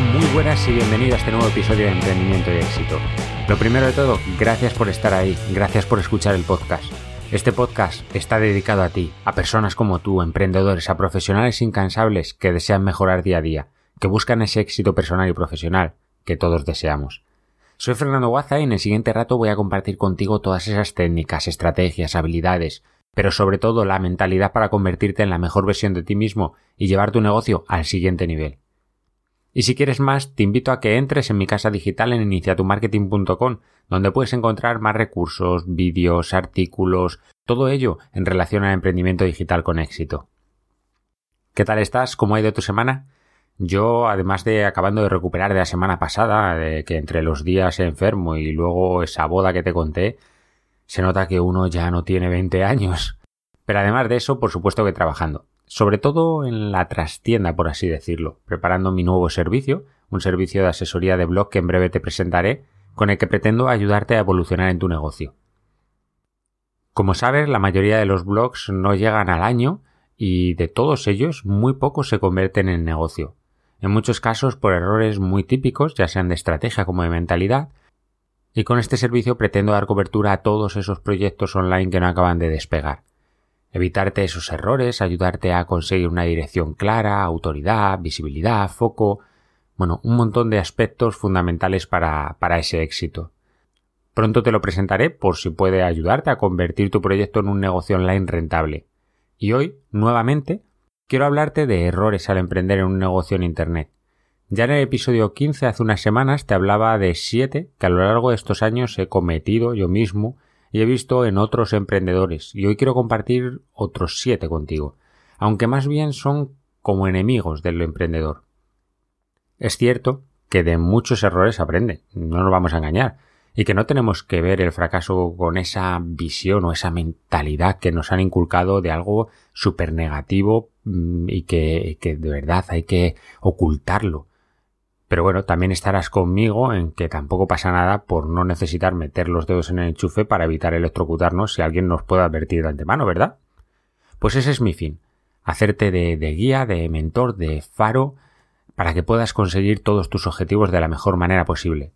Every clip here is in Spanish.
Muy buenas y bienvenido a este nuevo episodio de Emprendimiento y Éxito. Lo primero de todo, gracias por estar ahí, gracias por escuchar el podcast. Este podcast está dedicado a ti, a personas como tú, emprendedores, a profesionales incansables que desean mejorar día a día, que buscan ese éxito personal y profesional que todos deseamos. Soy Fernando Guaza y en el siguiente rato voy a compartir contigo todas esas técnicas, estrategias, habilidades, pero sobre todo la mentalidad para convertirte en la mejor versión de ti mismo y llevar tu negocio al siguiente nivel. Y si quieres más, te invito a que entres en mi casa digital en iniciatumarketing.com, donde puedes encontrar más recursos, vídeos, artículos, todo ello en relación al emprendimiento digital con éxito. ¿Qué tal estás? ¿Cómo ha ido tu semana? Yo, además de acabando de recuperar de la semana pasada, de que entre los días enfermo y luego esa boda que te conté, se nota que uno ya no tiene 20 años. Pero además de eso, por supuesto que trabajando sobre todo en la trastienda, por así decirlo, preparando mi nuevo servicio, un servicio de asesoría de blog que en breve te presentaré, con el que pretendo ayudarte a evolucionar en tu negocio. Como sabes, la mayoría de los blogs no llegan al año y de todos ellos muy pocos se convierten en negocio. En muchos casos por errores muy típicos, ya sean de estrategia como de mentalidad, y con este servicio pretendo dar cobertura a todos esos proyectos online que no acaban de despegar evitarte esos errores, ayudarte a conseguir una dirección clara, autoridad, visibilidad, foco, bueno, un montón de aspectos fundamentales para, para ese éxito. Pronto te lo presentaré por si puede ayudarte a convertir tu proyecto en un negocio online rentable. Y hoy, nuevamente, quiero hablarte de errores al emprender en un negocio en Internet. Ya en el episodio 15 hace unas semanas te hablaba de siete que a lo largo de estos años he cometido yo mismo y he visto en otros emprendedores y hoy quiero compartir otros siete contigo, aunque más bien son como enemigos del emprendedor. Es cierto que de muchos errores aprende, no nos vamos a engañar, y que no tenemos que ver el fracaso con esa visión o esa mentalidad que nos han inculcado de algo súper negativo mm, y que, que de verdad hay que ocultarlo. Pero bueno, también estarás conmigo en que tampoco pasa nada por no necesitar meter los dedos en el enchufe para evitar electrocutarnos si alguien nos puede advertir de antemano, ¿verdad? Pues ese es mi fin, hacerte de, guía, de mentor, de faro, para que puedas conseguir todos tus objetivos de la mejor manera posible.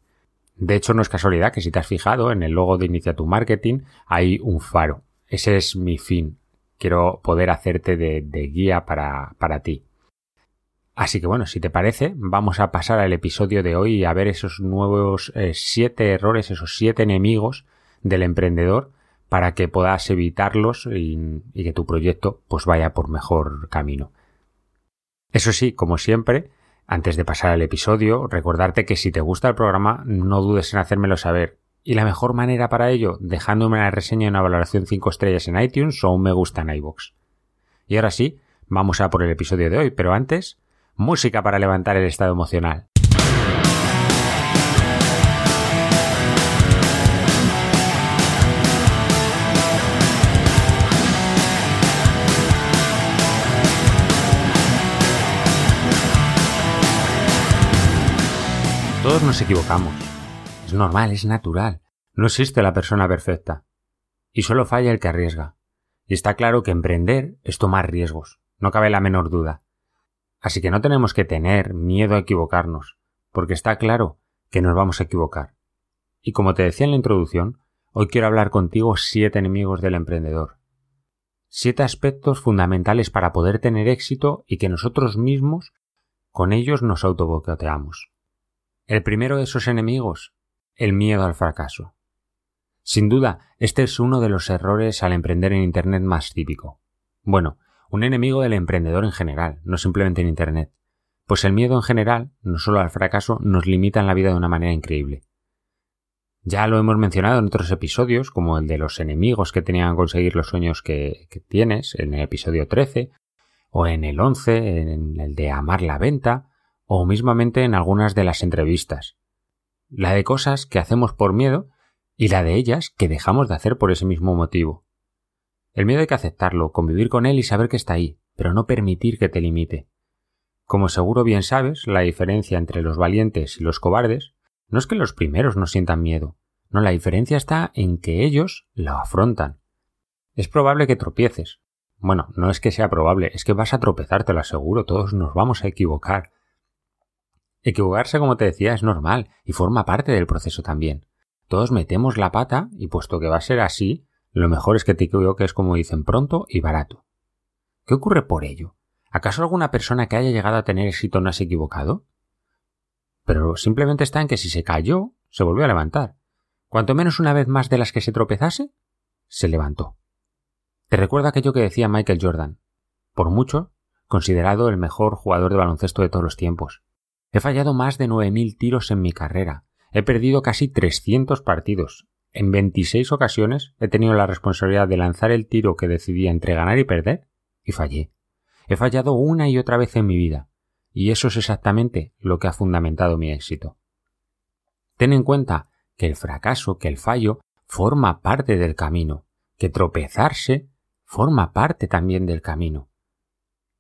De hecho, no es casualidad que si te has fijado en el logo de Inicia tu Marketing hay un faro. Ese es mi fin. Quiero poder hacerte de, de guía para, para ti. Así que bueno, si te parece, vamos a pasar al episodio de hoy y a ver esos nuevos eh, siete errores, esos siete enemigos del emprendedor para que puedas evitarlos y, que tu proyecto pues vaya por mejor camino. Eso sí, como siempre, antes de pasar al episodio, recordarte que si te gusta el programa, no dudes en hacérmelo saber. Y la mejor manera para ello, dejándome una reseña y una valoración 5 estrellas en iTunes o un me gusta en iVoox. Y ahora sí, vamos a por el episodio de hoy, pero antes, música para levantar el estado emocional. Todos nos equivocamos. Es normal, es natural. No existe la persona perfecta. Y solo falla el que arriesga. Y está claro que emprender es tomar riesgos. No cabe la menor duda. Así que no tenemos que tener miedo a equivocarnos, porque está claro que nos vamos a equivocar. Y como te decía en la introducción, hoy quiero hablar contigo siete enemigos del emprendedor. Siete aspectos fundamentales para poder tener éxito y que nosotros mismos con ellos nos autobocoteamos. El primero de esos enemigos, el miedo al fracaso. Sin duda, este es uno de los errores al emprender en Internet más típico. Bueno, un enemigo del emprendedor en general, no simplemente en Internet. Pues el miedo en general, no solo al fracaso, nos limita en la vida de una manera increíble. Ya lo hemos mencionado en otros episodios, como el de los enemigos que tenían que conseguir los sueños que, que, tienes, en el episodio 13, o en el 11, en el de amar la venta, o mismamente en algunas de las entrevistas. La de cosas que hacemos por miedo y la de ellas que dejamos de hacer por ese mismo motivo. El miedo hay que aceptarlo, convivir con él y saber que está ahí, pero no permitir que te limite. Como seguro bien sabes, la diferencia entre los valientes y los cobardes no es que los primeros no sientan miedo, no, la diferencia está en que ellos lo afrontan. Es probable que tropieces. Bueno, no es que sea probable, es que vas a tropezar, te lo aseguro, todos nos vamos a equivocar. Equivocarse, como te decía, es normal y forma parte del proceso también. Todos metemos la pata y puesto que va a ser así, lo mejor es que te equivoques como dicen pronto y barato. ¿Qué ocurre por ello? ¿Acaso alguna persona que haya llegado a tener éxito no se equivocado? Pero simplemente está en que si se cayó, se volvió a levantar. Cuanto menos una vez más de las que se tropezase, se levantó. Te recuerda aquello que decía Michael Jordan, por mucho considerado el mejor jugador de baloncesto de todos los tiempos. He fallado más de 9.000 tiros en mi carrera. He perdido casi 300 partidos. En 26 ocasiones he tenido la responsabilidad de lanzar el tiro que decidía entre ganar y perder y fallé. He fallado una y otra vez en mi vida. Y eso es exactamente lo que ha fundamentado mi éxito. Ten en cuenta que el fracaso, que el fallo, forma parte del camino, que tropezarse forma parte también del camino.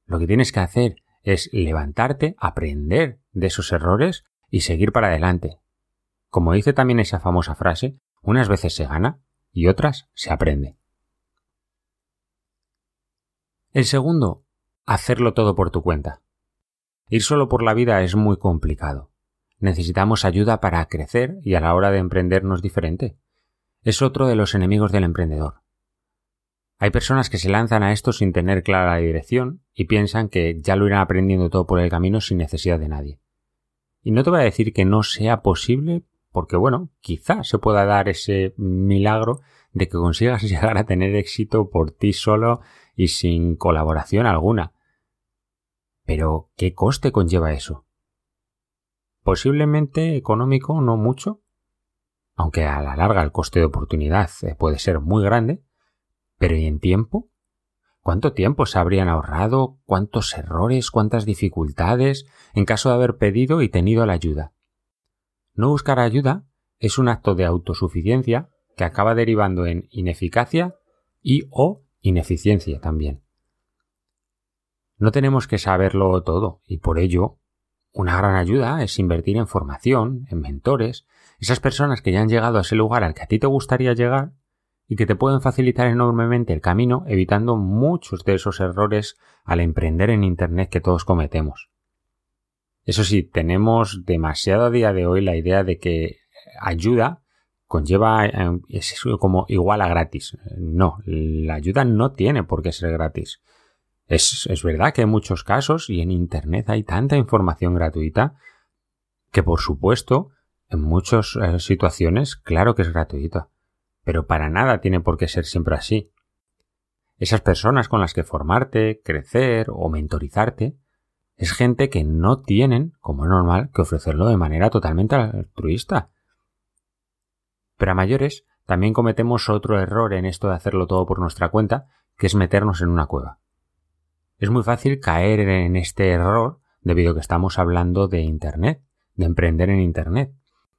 Lo que tienes que hacer es levantarte, aprender de esos errores y seguir para adelante. Como dice también esa famosa frase, unas veces se gana y otras se aprende. El segundo, hacerlo todo por tu cuenta. Ir solo por la vida es muy complicado. Necesitamos ayuda para crecer y a la hora de emprendernos diferente. Es otro de los enemigos del emprendedor. Hay personas que se lanzan a esto sin tener clara la dirección y piensan que ya lo irán aprendiendo todo por el camino sin necesidad de nadie. Y no te voy a decir que no sea posible, porque bueno, quizá se pueda dar ese milagro de que consigas llegar a tener éxito por ti solo y sin colaboración alguna. Pero, ¿qué coste conlleva eso? Posiblemente económico, no mucho, aunque a la larga el coste de oportunidad eh, puede ser muy grande, pero ¿y en tiempo? ¿Cuánto tiempo se habrían ahorrado? ¿Cuántos errores? ¿Cuántas dificultades en caso de haber pedido y tenido la ayuda? No buscar ayuda es un acto de autosuficiencia que acaba derivando en ineficacia y o ineficiencia también. No tenemos que saberlo todo y por ello una gran ayuda es invertir en formación, en mentores, esas personas que ya han llegado a ese lugar al que a ti te gustaría llegar y que te pueden facilitar enormemente el camino evitando muchos de esos errores al emprender en Internet que todos cometemos. Eso sí, tenemos demasiado a día de hoy la idea de que ayuda conlleva eh, es como igual a gratis. No, la ayuda no tiene por qué ser gratis. Es, es verdad que en muchos casos y en Internet hay tanta información gratuita que por supuesto en muchas eh, situaciones claro que es gratuita pero para nada tiene por qué ser siempre así. Esas personas con las que formarte, crecer o mentorizarte es gente que no tienen, como es normal, que ofrecerlo de manera totalmente altruista. Pero a mayores también cometemos otro error en esto de hacerlo todo por nuestra cuenta, que es meternos en una cueva. Es muy fácil caer en este error debido a que estamos hablando de Internet, de emprender en Internet.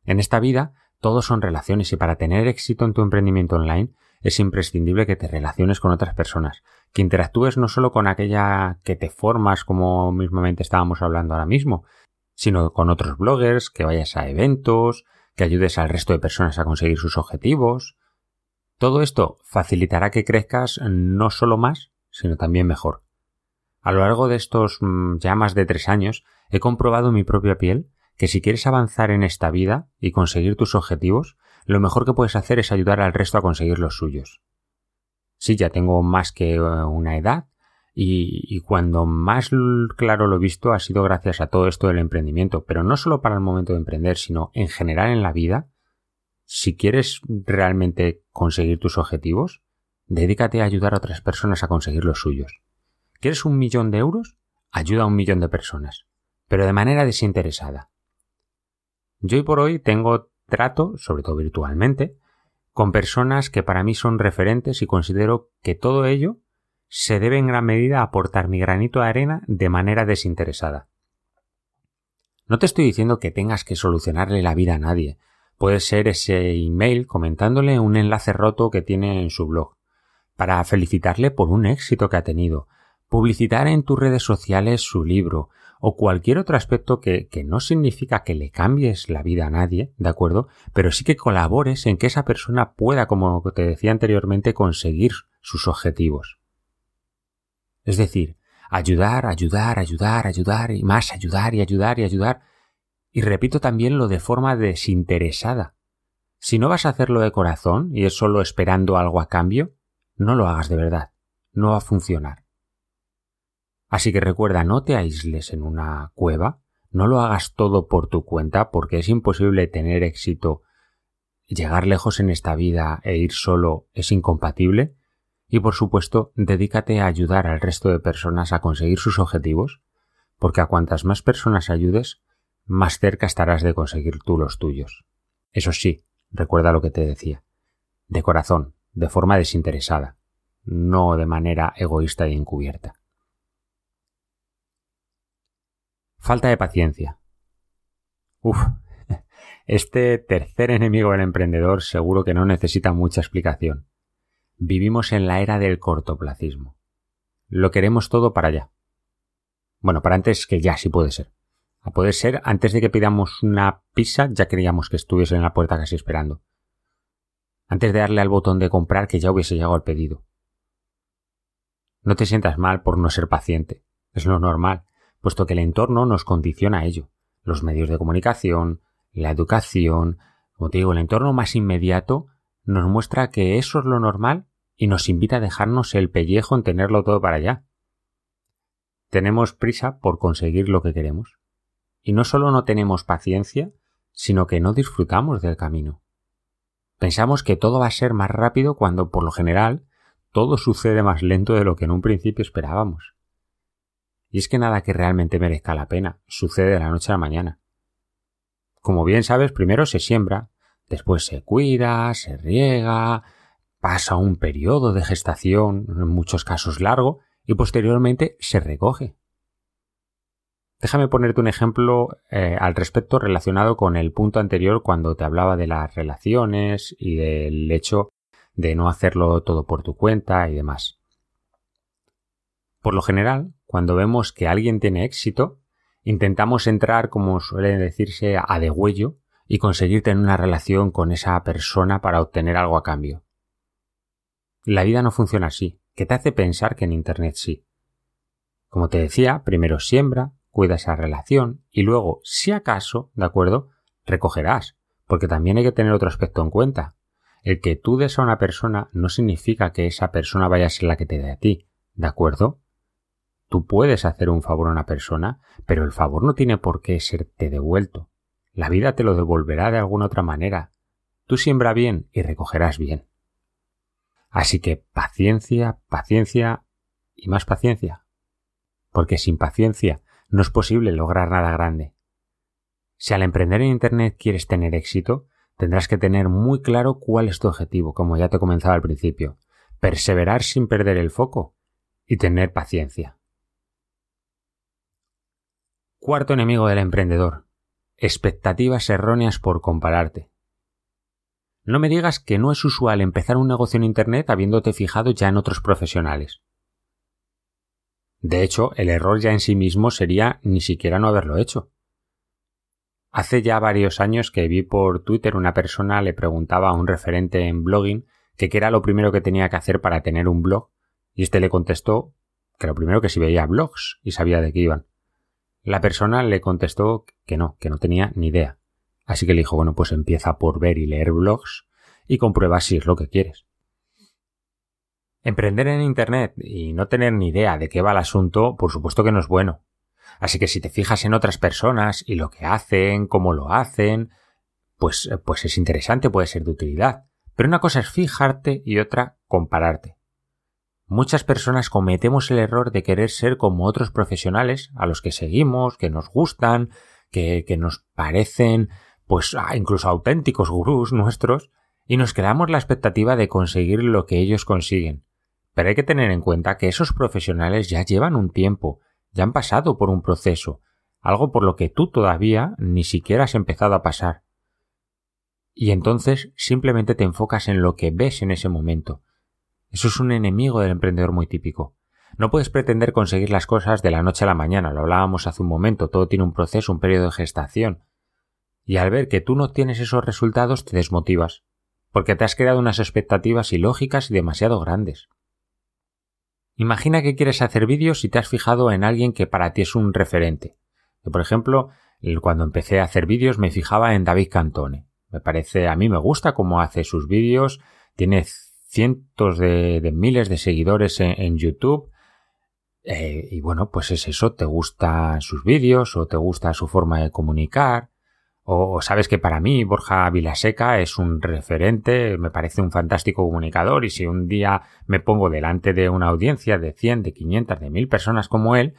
En esta vida todos son relaciones y para tener éxito en tu emprendimiento online es imprescindible que te relaciones con otras personas, que interactúes no solo con aquella que te formas como mismamente estábamos hablando ahora mismo, sino con otros bloggers, que vayas a eventos, que ayudes al resto de personas a conseguir sus objetivos. Todo esto facilitará que crezcas no solo más, sino también mejor. A lo largo de estos mm, ya más de tres años he comprobado mi propia piel que si quieres avanzar en esta vida y conseguir tus objetivos, lo mejor que puedes hacer es ayudar al resto a conseguir los suyos. Sí, ya tengo más que eh, una edad Y, cuando más claro lo he visto ha sido gracias a todo esto del emprendimiento, pero no solo para el momento de emprender, sino en general en la vida. Si quieres realmente conseguir tus objetivos, dedícate a ayudar a otras personas a conseguir los suyos. ¿Quieres un millón de euros? Ayuda a un millón de personas, pero de manera desinteresada. Yo hoy por hoy tengo trato, sobre todo virtualmente, con personas que para mí son referentes y considero que todo ello se debe en gran medida aportar mi granito de arena de manera desinteresada. No te estoy diciendo que tengas que solucionarle la vida a nadie. Puede ser ese email comentándole un enlace roto que tiene en su blog, para felicitarle por un éxito que ha tenido, publicitar en tus redes sociales su libro, o cualquier otro aspecto que, que, no significa que le cambies la vida a nadie, ¿de acuerdo? Pero sí que colabores en que esa persona pueda, como te decía anteriormente, conseguir sus objetivos. Es decir, ayudar, ayudar, ayudar, ayudar y más ayudar y ayudar y ayudar. Y repito también lo de forma desinteresada. Si no vas a hacerlo de corazón y es solo esperando algo a cambio, no lo hagas de verdad. No va a funcionar. Así que recuerda, no te aísles en una cueva, no lo hagas todo por tu cuenta, porque es imposible tener éxito, llegar lejos en esta vida e ir solo es incompatible, y por supuesto, dedícate a ayudar al resto de personas a conseguir sus objetivos, porque a cuantas más personas ayudes, más cerca estarás de conseguir tú los tuyos. Eso sí, recuerda lo que te decía, de corazón, de forma desinteresada, no de manera egoísta e encubierta. Falta de paciencia. Uf, este tercer enemigo del emprendedor seguro que no necesita mucha explicación. Vivimos en la era del cortoplacismo. Lo queremos todo para allá. Bueno, para antes que ya sí puede ser. A poder ser, antes de que pidamos una pizza ya queríamos que estuviese en la puerta casi esperando. Antes de darle al botón de comprar que ya hubiese llegado el pedido. No te sientas mal por no ser paciente. Es lo normal, puesto que el entorno nos condiciona a ello. Los medios de comunicación, la educación, como te digo, el entorno más inmediato nos muestra que eso es lo normal y nos invita a dejarnos el pellejo en tenerlo todo para allá. Tenemos prisa por conseguir lo que queremos. Y no solo no tenemos paciencia, sino que no disfrutamos del camino. Pensamos que todo va a ser más rápido cuando, por lo general, todo sucede más lento de lo que en un principio esperábamos. Y es que nada que realmente merezca la pena sucede de la noche a la mañana. Como bien sabes, primero se siembra, Después se cuida, se riega, pasa un periodo de gestación, en muchos casos largo, y posteriormente se recoge. Déjame ponerte un ejemplo eh, al respecto relacionado con el punto anterior cuando te hablaba de las relaciones y del hecho de no hacerlo todo por tu cuenta y demás. Por lo general, cuando vemos que alguien tiene éxito, intentamos entrar, como suele decirse, a degüello y conseguir tener una relación con esa persona para obtener algo a cambio. La vida no funciona así, que te hace pensar que en Internet sí. Como te decía, primero siembra, cuida esa relación y luego, si acaso, ¿de acuerdo?, recogerás, porque también hay que tener otro aspecto en cuenta. El que tú des a una persona no significa que esa persona vaya a ser la que te dé a ti, ¿de acuerdo? Tú puedes hacer un favor a una persona, pero el favor no tiene por qué serte devuelto. La vida te lo devolverá de alguna otra manera. Tú siembra bien y recogerás bien. Así que paciencia, paciencia y más paciencia. Porque sin paciencia no es posible lograr nada grande. Si al emprender en Internet quieres tener éxito, tendrás que tener muy claro cuál es tu objetivo, como ya te comenzaba al principio. Perseverar sin perder el foco y tener paciencia. Cuarto enemigo del emprendedor, expectativas erróneas por compararte. No me digas que no es usual empezar un negocio en Internet habiéndote fijado ya en otros profesionales. De hecho, el error ya en sí mismo sería ni siquiera no haberlo hecho. Hace ya varios años que vi por Twitter una persona le preguntaba a un referente en blogging qué era lo primero que tenía que hacer para tener un blog, y este le contestó que lo primero que si veía blogs y sabía de qué iban. La persona le contestó que no, que no tenía ni idea. Así que le dijo, bueno, pues empieza por ver y leer blogs y comprueba si es lo que quieres. Emprender en Internet y no tener ni idea de qué va el asunto, por supuesto que no es bueno. Así que si te fijas en otras personas y lo que hacen, cómo lo hacen, pues, pues es interesante, puede ser de utilidad. Pero una cosa es fijarte y otra compararte. Muchas personas cometemos el error de querer ser como otros profesionales a los que seguimos, que nos gustan, que, que nos parecen, pues ah, incluso auténticos gurús nuestros, y nos creamos la expectativa de conseguir lo que ellos consiguen. Pero hay que tener en cuenta que esos profesionales ya llevan un tiempo, ya han pasado por un proceso, algo por lo que tú todavía ni siquiera has empezado a pasar. Y entonces simplemente te enfocas en lo que ves en ese momento. Eso es un enemigo del emprendedor muy típico. No puedes pretender conseguir las cosas de la noche a la mañana, lo hablábamos hace un momento, todo tiene un proceso, un periodo de gestación. Y al ver que tú no tienes esos resultados te desmotivas, porque te has creado unas expectativas ilógicas y demasiado grandes. Imagina que quieres hacer vídeos y te has fijado en alguien que para ti es un referente. por ejemplo, cuando empecé a hacer vídeos me fijaba en David Cantone. Me parece, a mí me gusta cómo hace sus vídeos, tiene cientos de, miles de seguidores en, YouTube. Eh, y bueno, pues es eso, te gustan sus vídeos o te gusta su forma de comunicar. O, sabes que para mí Borja Vilaseca es un referente, me parece un fantástico comunicador y si un día me pongo delante de una audiencia de 100, de 500, de 1000 personas como él,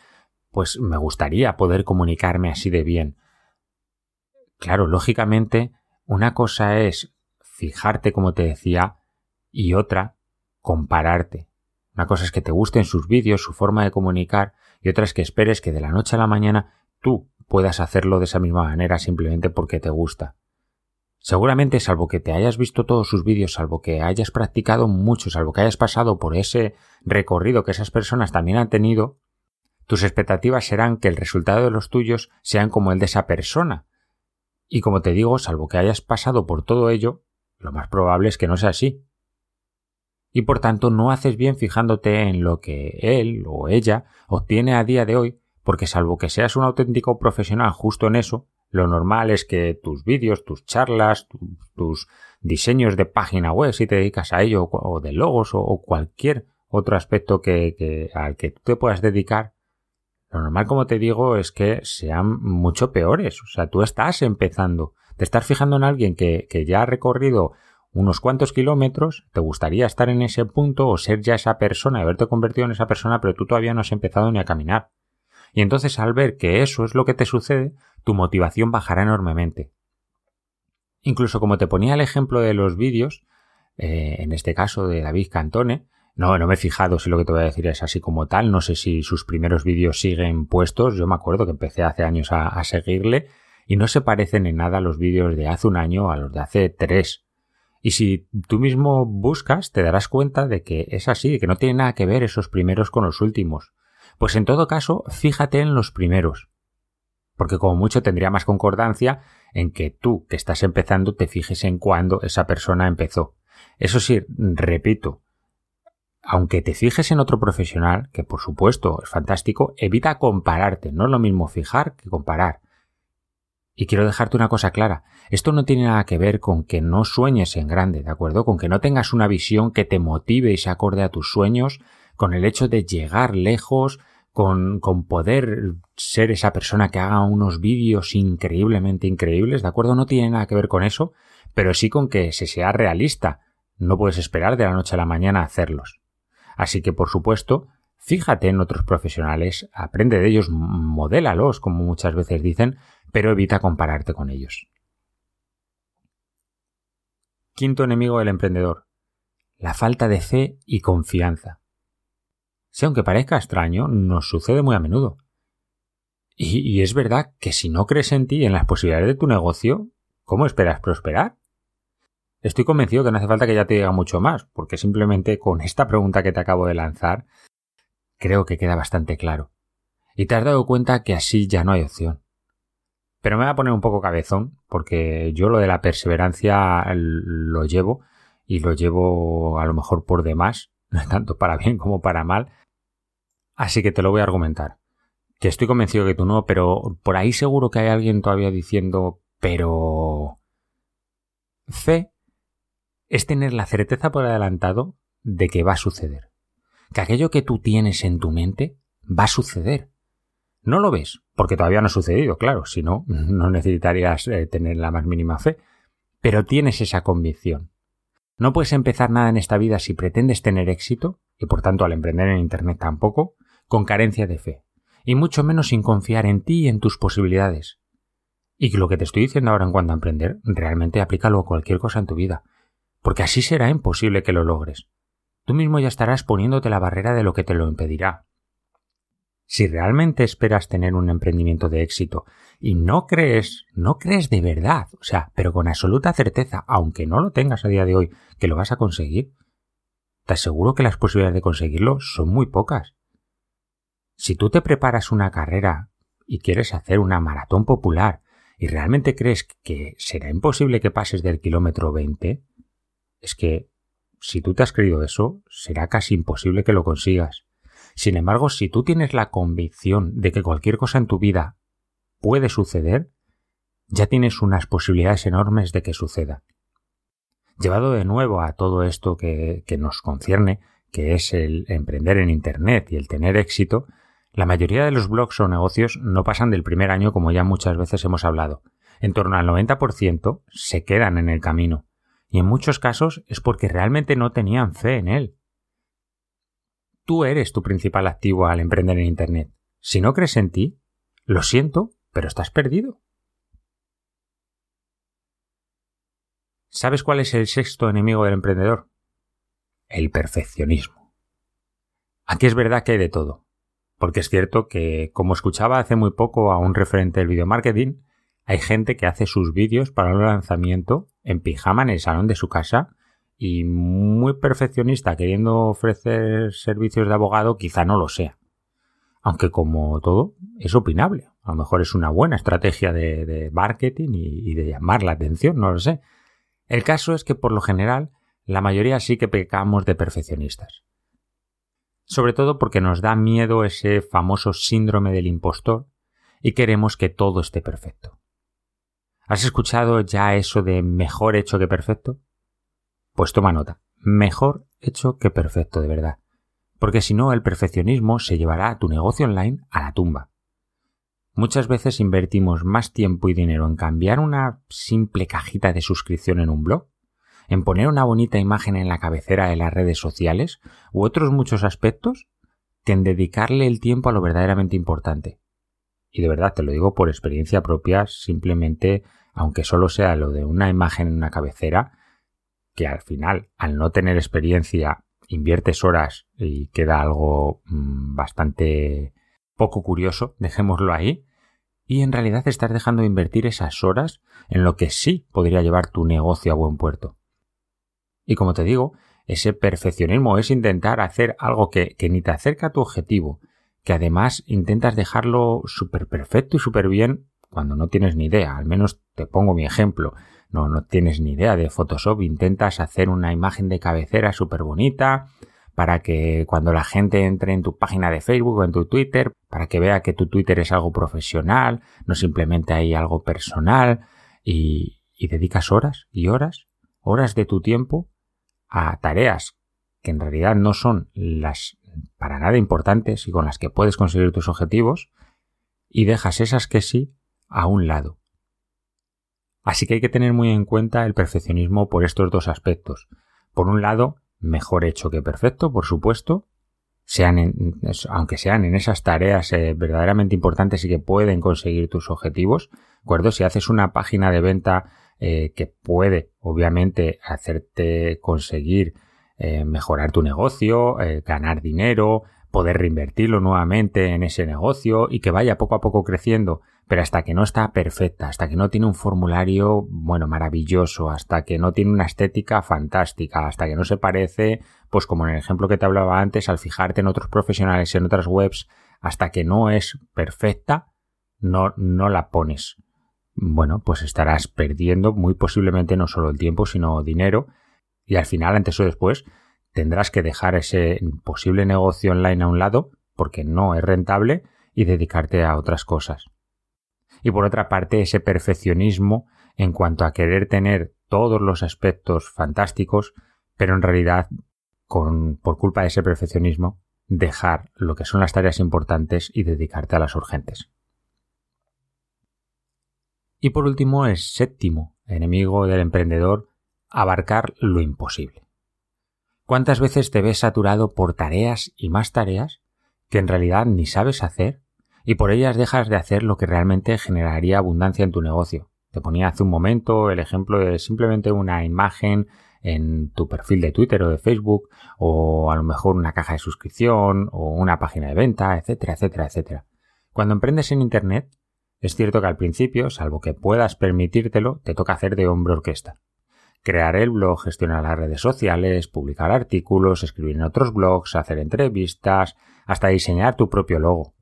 pues me gustaría poder comunicarme así de bien. Claro, lógicamente, una cosa es fijarte, como te decía, y otra, compararte. Una cosa es que te gusten sus vídeos, su forma de comunicar, y otra es que esperes que de la noche a la mañana tú puedas hacerlo de esa misma manera simplemente porque te gusta. Seguramente, salvo que te hayas visto todos sus vídeos, salvo que hayas practicado mucho, salvo que hayas pasado por ese recorrido que esas personas también han tenido, tus expectativas serán que el resultado de los tuyos sean como el de esa persona. Y como te digo, salvo que hayas pasado por todo ello, lo más probable es que no sea así. Y por tanto no haces bien fijándote en lo que él o ella obtiene a día de hoy, porque salvo que seas un auténtico profesional justo en eso, lo normal es que tus vídeos, tus charlas, tus diseños de página web, si te dedicas a ello, o de logos, o, cualquier otro aspecto que, al que tú te puedas dedicar, lo normal, como te digo, es que sean mucho peores. O sea, tú estás empezando. Te estás fijando en alguien que, que ya ha recorrido unos cuantos kilómetros, te gustaría estar en ese punto o ser ya esa persona, haberte convertido en esa persona, pero tú todavía no has empezado ni a caminar. Y entonces al ver que eso es lo que te sucede, tu motivación bajará enormemente. Incluso como te ponía el ejemplo de los vídeos, eh, en este caso de David Cantone, no, no me he fijado si lo que te voy a decir es así como tal, no sé si sus primeros vídeos siguen puestos, yo me acuerdo que empecé hace años a, a seguirle y no se parecen en nada los vídeos de hace un año a los de hace tres. Y si tú mismo buscas, te darás cuenta de que es así, que no tiene nada que ver esos primeros con los últimos. Pues en todo caso, fíjate en los primeros. Porque como mucho tendría más concordancia en que tú, que estás empezando, te fijes en cuándo esa persona empezó. Eso sí, repito, aunque te fijes en otro profesional, que por supuesto es fantástico, evita compararte. No es lo mismo fijar que comparar. Y quiero dejarte una cosa clara. Esto no tiene nada que ver con que no sueñes en grande, ¿de acuerdo? Con que no tengas una visión que te motive y se acorde a tus sueños, con el hecho de llegar lejos, con, con poder ser esa persona que haga unos vídeos increíblemente increíbles, ¿de acuerdo? No tiene nada que ver con eso, pero sí con que se sea realista. No puedes esperar de la noche a la mañana hacerlos. Así que, por supuesto, fíjate en otros profesionales, aprende de ellos, modélalos, como muchas veces dicen, pero evita compararte con ellos. Quinto enemigo del emprendedor. La falta de fe y confianza. Si aunque parezca extraño, nos sucede muy a menudo. Y, es verdad que si no crees en ti y en las posibilidades de tu negocio, ¿cómo esperas prosperar? Estoy convencido que no hace falta que ya te diga mucho más, porque simplemente con esta pregunta que te acabo de lanzar, creo que queda bastante claro. Y te has dado cuenta que así ya no hay opción. Pero me voy a poner un poco cabezón, porque yo lo de la perseverancia lo llevo, y lo llevo a lo mejor por demás, tanto para bien como para mal, Así que te lo voy a argumentar. Que estoy convencido que tú no, pero por ahí seguro que hay alguien todavía diciendo, pero... Fe es tener la certeza por adelantado de que va a suceder. que aquello que tú tienes en tu mente va a suceder. No lo ves, porque todavía no ha sucedido, claro, si no, no necesitarías eh, tener la más mínima fe, pero tienes esa convicción. No puedes empezar nada en esta vida si pretendes tener éxito, y por tanto al emprender en Internet tampoco, con carencia de fe, y mucho menos sin confiar en ti y en tus posibilidades. Y lo que te estoy diciendo ahora en cuanto a emprender, realmente aplícalo a cualquier cosa en tu vida, porque así será imposible que lo logres. Tú mismo ya estarás poniéndote la barrera de lo que te lo impedirá. Si realmente esperas tener un emprendimiento de éxito y no crees, no crees de verdad, o sea, pero con absoluta certeza, aunque no lo tengas a día de hoy, que lo vas a conseguir, te aseguro que las posibilidades de conseguirlo son muy pocas. Si tú te preparas una carrera y quieres hacer una maratón popular y realmente crees que será imposible que pases del kilómetro 20, es que si tú te has creído eso, será casi imposible que lo consigas. Sin embargo, si tú tienes la convicción de que cualquier cosa en tu vida puede suceder, ya tienes unas posibilidades enormes de que suceda. Llevado de nuevo a todo esto que, nos concierne, que es el emprender en Internet y el tener éxito, la mayoría de los blogs o negocios no pasan del primer año como ya muchas veces hemos hablado. En torno al 90% se quedan en el camino. Y en muchos casos es porque realmente no tenían fe en él. Tú eres tu principal activo al emprender en Internet. Si no crees en ti, lo siento, pero estás perdido. ¿Sabes cuál es el sexto enemigo del emprendedor? El perfeccionismo. Aquí es verdad que hay de todo, porque es cierto que, como escuchaba hace muy poco a un referente del video marketing, hay gente que hace sus vídeos para un lanzamiento en pijama en el salón de su casa y muy perfeccionista queriendo ofrecer servicios de abogado quizá no lo sea. Aunque como todo es opinable. A lo mejor es una buena estrategia de, marketing y, y de llamar la atención, no lo sé. El caso es que por lo general la mayoría sí que pecamos de perfeccionistas. Sobre todo porque nos da miedo ese famoso síndrome del impostor y queremos que todo esté perfecto. ¿Has escuchado ya eso de mejor hecho que perfecto? Pues toma nota. Mejor hecho que perfecto, de verdad. Porque si no, el perfeccionismo se llevará a tu negocio online a la tumba. Muchas veces invertimos más tiempo y dinero en cambiar una simple cajita de suscripción en un blog, en poner una bonita imagen en la cabecera de las redes sociales u otros muchos aspectos, que en dedicarle el tiempo a lo verdaderamente importante. Y de verdad te lo digo por experiencia propia, simplemente, aunque solo sea lo de una imagen en una cabecera, que al final, al no tener experiencia, inviertes horas y queda algo mm, bastante poco curioso, dejémoslo ahí, y en realidad estás dejando de invertir esas horas en lo que sí podría llevar tu negocio a buen puerto. Y como te digo, ese perfeccionismo es intentar hacer algo que, que ni te acerca a tu objetivo, que además intentas dejarlo súper perfecto y súper bien cuando no tienes ni idea. Al menos te pongo mi ejemplo no, no tienes ni idea de Photoshop, intentas hacer una imagen de cabecera súper bonita para que cuando la gente entre en tu página de Facebook o en tu Twitter, para que vea que tu Twitter es algo profesional, no simplemente hay algo personal, y, y dedicas horas y horas, horas de tu tiempo a tareas que en realidad no son las para nada importantes y con las que puedes conseguir tus objetivos, y dejas esas que sí a un lado. Así que hay que tener muy en cuenta el perfeccionismo por estos dos aspectos. Por un lado, mejor hecho que perfecto, por supuesto, sean aunque sean en esas tareas eh, verdaderamente importantes y que pueden conseguir tus objetivos. acuerdo? Si haces una página de venta eh, que puede, obviamente, hacerte conseguir eh, mejorar tu negocio, ganar dinero, poder reinvertirlo nuevamente en ese negocio y que vaya poco a poco creciendo pero hasta que no está perfecta, hasta que no tiene un formulario, bueno, maravilloso, hasta que no tiene una estética fantástica, hasta que no se parece, pues como en el ejemplo que te hablaba antes, al fijarte en otros profesionales, en otras webs, hasta que no es perfecta, no, no la pones. Bueno, pues estarás perdiendo muy posiblemente no solo el tiempo, sino dinero, y al final, antes o después, tendrás que dejar ese posible negocio online a un lado, porque no es rentable, y dedicarte a otras cosas y por otra parte ese perfeccionismo en cuanto a querer tener todos los aspectos fantásticos, pero en realidad con, por culpa de ese perfeccionismo, dejar lo que son las tareas importantes y dedicarte a las urgentes. Y por último, es séptimo enemigo del emprendedor, abarcar lo imposible. ¿Cuántas veces te ves saturado por tareas y más tareas que en realidad ni sabes hacer y por ellas dejas de hacer lo que realmente generaría abundancia en tu negocio? Te ponía hace un momento el ejemplo de simplemente una imagen en tu perfil de Twitter o de Facebook, o a lo mejor una caja de suscripción, o una página de venta, etcétera, etcétera, etcétera. Cuando emprendes en Internet, es cierto que al principio, salvo que puedas permitírtelo, te toca hacer de hombre orquesta. Crear el blog, gestionar las redes sociales, publicar artículos, escribir en otros blogs, hacer entrevistas, hasta diseñar tu propio logo.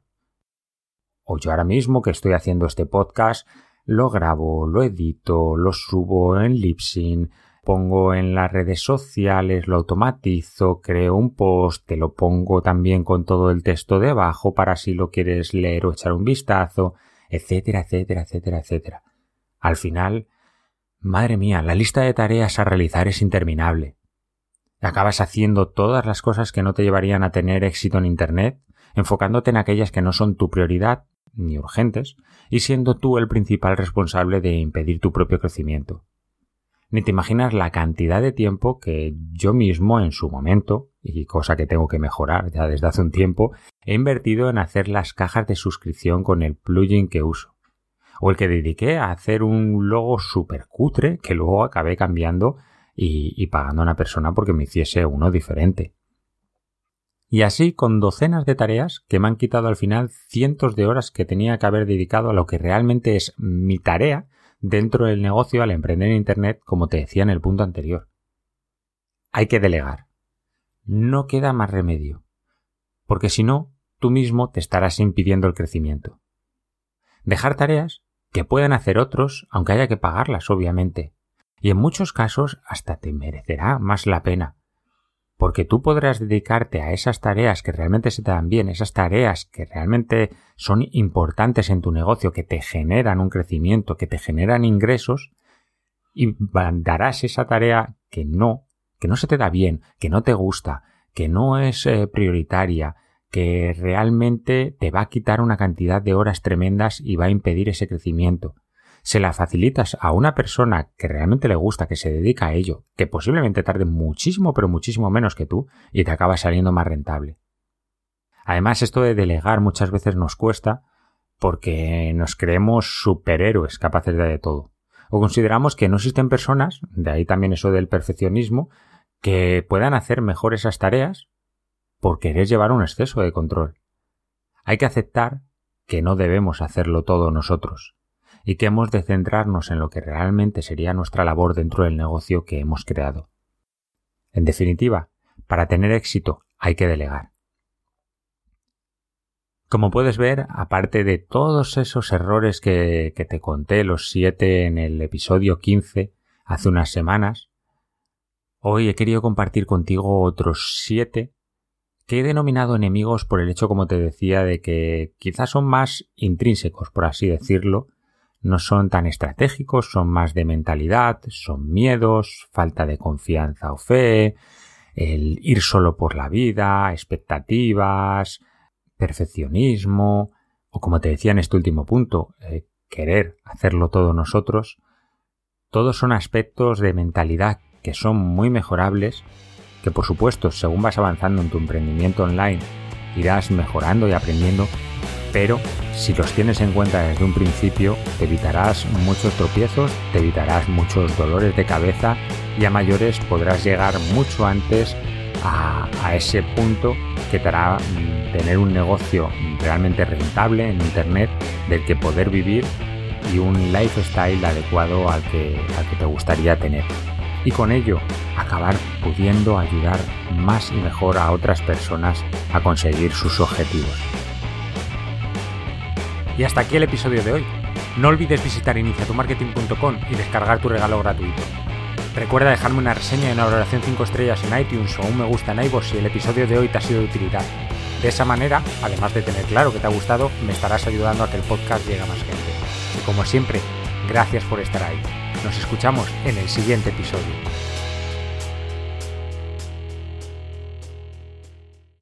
O yo ahora mismo que estoy haciendo este podcast, lo grabo, lo edito, lo subo en Libsyn, pongo en las redes sociales, lo automatizo, creo un post, te lo pongo también con todo el texto debajo para si lo quieres leer o echar un vistazo, etcétera, etcétera, etcétera, etcétera. Al final, madre mía, la lista de tareas a realizar es interminable. Acabas haciendo todas las cosas que no te llevarían a tener éxito en Internet, enfocándote en aquellas que no son tu prioridad ni urgentes, y siendo tú el principal responsable de impedir tu propio crecimiento. Ni te imaginas la cantidad de tiempo que yo mismo en su momento, y cosa que tengo que mejorar ya desde hace un tiempo, he invertido en hacer las cajas de suscripción con el plugin que uso. O el que dediqué a hacer un logo súper cutre que luego acabé cambiando y, y pagando a una persona porque me hiciese uno diferente. Y así con docenas de tareas que me han quitado al final cientos de horas que tenía que haber dedicado a lo que realmente es mi tarea dentro del negocio al emprender en Internet, como te decía en el punto anterior. Hay que delegar. No queda más remedio. Porque si no, tú mismo te estarás impidiendo el crecimiento. Dejar tareas que puedan hacer otros, aunque haya que pagarlas, obviamente. Y en muchos casos hasta te merecerá más la pena, porque tú podrás dedicarte a esas tareas que realmente se te dan bien, esas tareas que realmente son importantes en tu negocio, que te generan un crecimiento, que te generan ingresos, y darás esa tarea que no, que no se te da bien, que no te gusta, que no es eh, prioritaria, que realmente te va a quitar una cantidad de horas tremendas y va a impedir ese crecimiento se la facilitas a una persona que realmente le gusta, que se dedica a ello, que posiblemente tarde muchísimo, pero muchísimo menos que tú, y te acaba saliendo más rentable. Además, esto de delegar muchas veces nos cuesta porque nos creemos superhéroes capaces de, todo. O consideramos que no existen personas, de ahí también eso del perfeccionismo, que puedan hacer mejor esas tareas por querer llevar un exceso de control. Hay que aceptar que no debemos hacerlo todo nosotros, y que hemos de centrarnos en lo que realmente sería nuestra labor dentro del negocio que hemos creado. En definitiva, para tener éxito hay que delegar. Como puedes ver, aparte de todos esos errores que, te conté, los siete en el episodio 15, hace unas semanas, hoy he querido compartir contigo otros siete que he denominado enemigos por el hecho, como te decía, de que quizás son más intrínsecos, por así decirlo, no son tan estratégicos, son más de mentalidad, son miedos, falta de confianza o fe, el ir solo por la vida, expectativas, perfeccionismo, o como te decía en este último punto, eh, querer hacerlo todo nosotros, todos son aspectos de mentalidad que son muy mejorables, que por supuesto, según vas avanzando en tu emprendimiento online, irás mejorando y aprendiendo, pero si los tienes en cuenta desde un principio, te evitarás muchos tropiezos, te evitarás muchos dolores de cabeza y a mayores podrás llegar mucho antes a, ese punto que te hará mm, tener un negocio realmente rentable en Internet del que poder vivir y un lifestyle adecuado al que, al que te gustaría tener. Y con ello acabar pudiendo ayudar más y mejor a otras personas a conseguir sus objetivos. Y hasta aquí el episodio de hoy. No olvides visitar iniciatumarketing.com y descargar tu regalo gratuito. Recuerda dejarme una reseña y una valoración 5 estrellas en iTunes o un me gusta en iVoox si el episodio de hoy te ha sido de utilidad. De esa manera, además de tener claro que te ha gustado, me estarás ayudando a que el podcast llegue a más gente. Y como siempre, gracias por estar ahí. Nos escuchamos en el siguiente episodio.